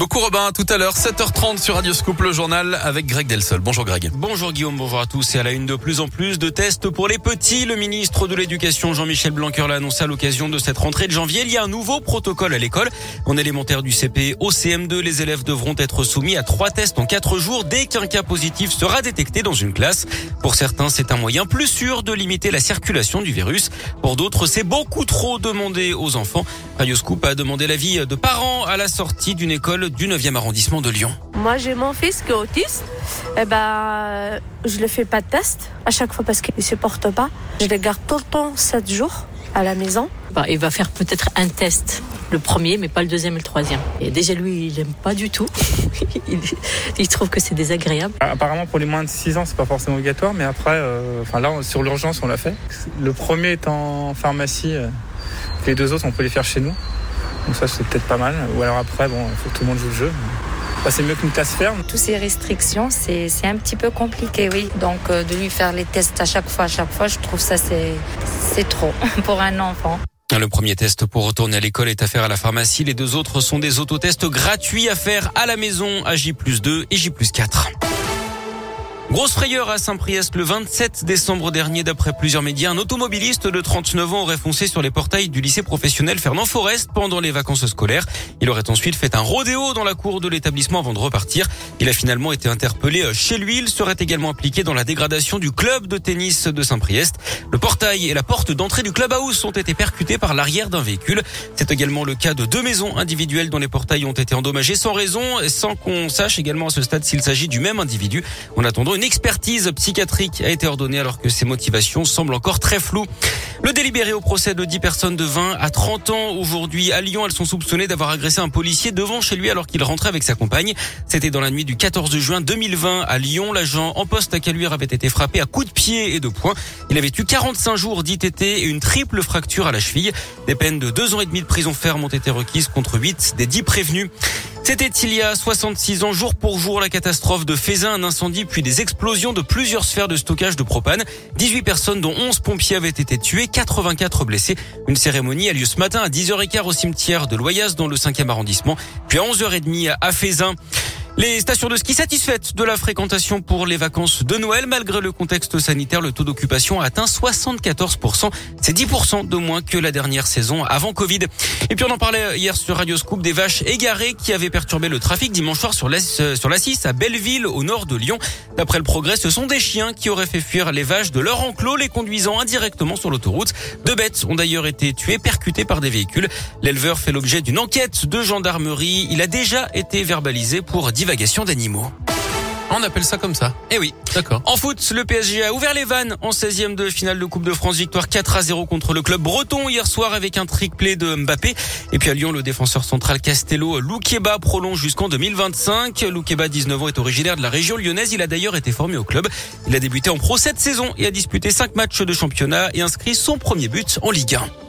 Beaucoup Robin, tout à l'heure, 7h30 sur Radio Scoop, le journal avec Greg Delsol. Bonjour Greg. Bonjour Guillaume, bonjour à tous. Et à la une de plus en plus de tests pour les petits, le ministre de l'Éducation Jean-Michel Blanquer l'a annoncé à l'occasion de cette rentrée de janvier. Il y a un nouveau protocole à l'école. En élémentaire du CP au CM2, les élèves devront être soumis à trois tests en quatre jours dès qu'un cas positif sera détecté dans une classe. Pour certains, c'est un moyen plus sûr de limiter la circulation du virus. Pour d'autres, c'est beaucoup trop demandé aux enfants. Radio Scoop a demandé l'avis de parents à la sortie d'une école du 9e arrondissement de Lyon. Moi, j'ai mon fils qui est autiste. Eh ben, je ne fais pas de test à chaque fois parce qu'il ne supporte pas. Je le garde tout le temps 7 jours à la maison. Bah, il va faire peut-être un test, le premier, mais pas le deuxième et le troisième. Et déjà, lui, il n'aime pas du tout. il, trouve que c'est désagréable. Apparemment, pour les moins de 6 ans, c'est pas forcément obligatoire, mais après, euh, enfin là, sur l'urgence, on l'a fait. Le premier est en pharmacie, euh, les deux autres, on peut les faire chez nous. Donc ça, c'est peut-être pas mal. Ou alors après, bon, il faut que tout le monde joue le jeu. Bah, c'est mieux qu'une classe ferme. Toutes ces restrictions, c'est un petit peu compliqué, oui. Donc euh, de lui faire les tests à chaque fois, à chaque fois, je trouve ça c'est trop pour un enfant. Le premier test pour retourner à l'école est à faire à la pharmacie. Les deux autres sont des autotests gratuits à faire à la maison à J2 et J4. Grosse frayeur à Saint-Priest le 27 décembre dernier d'après plusieurs médias. Un automobiliste de 39 ans aurait foncé sur les portails du lycée professionnel Fernand Forest pendant les vacances scolaires. Il aurait ensuite fait un rodéo dans la cour de l'établissement avant de repartir. Il a finalement été interpellé chez lui. Il serait également impliqué dans la dégradation du club de tennis de Saint-Priest. Le portail et la porte d'entrée du club house ont été percutés par l'arrière d'un véhicule. C'est également le cas de deux maisons individuelles dont les portails ont été endommagés sans raison et sans qu'on sache également à ce stade s'il s'agit du même individu. En attendant une expertise psychiatrique a été ordonnée alors que ses motivations semblent encore très floues. Le délibéré au procès de 10 personnes de 20 à 30 ans aujourd'hui à Lyon. Elles sont soupçonnées d'avoir agressé un policier devant chez lui alors qu'il rentrait avec sa compagne. C'était dans la nuit du 14 juin 2020 à Lyon. L'agent en poste à Caluire avait été frappé à coups de pied et de poing. Il avait eu 45 jours d'ITT et une triple fracture à la cheville. Des peines de 2 ans et demi de prison ferme ont été requises contre 8 des 10 prévenus. C'était il y a 66 ans, jour pour jour, la catastrophe de Fézin, un incendie puis des explosions de plusieurs sphères de stockage de propane. 18 personnes dont 11 pompiers avaient été tués, 84 blessés. Une cérémonie a lieu ce matin à 10h15 au cimetière de Loyas dans le 5e arrondissement, puis à 11h30 à Fézin. Les stations de ski satisfaites de la fréquentation pour les vacances de Noël. Malgré le contexte sanitaire, le taux d'occupation a atteint 74%. C'est 10% de moins que la dernière saison avant Covid. Et puis on en parlait hier sur Radio Scoop des vaches égarées qui avaient perturbé le trafic dimanche soir sur la, sur la 6 à Belleville au nord de Lyon. D'après le progrès, ce sont des chiens qui auraient fait fuir les vaches de leur enclos, les conduisant indirectement sur l'autoroute. Deux bêtes ont d'ailleurs été tuées, percutées par des véhicules. L'éleveur fait l'objet d'une enquête de gendarmerie. Il a déjà été verbalisé pour d'animaux. On appelle ça comme ça. Eh oui. D'accord. En foot, le PSG a ouvert les vannes en 16e de finale de Coupe de France. Victoire 4 à 0 contre le club breton hier soir avec un trick-play de Mbappé. Et puis à Lyon, le défenseur central Castello Loukeba prolonge jusqu'en 2025. Loukeba, 19 ans, est originaire de la région lyonnaise. Il a d'ailleurs été formé au club. Il a débuté en pro cette saison et a disputé 5 matchs de championnat et inscrit son premier but en Ligue 1.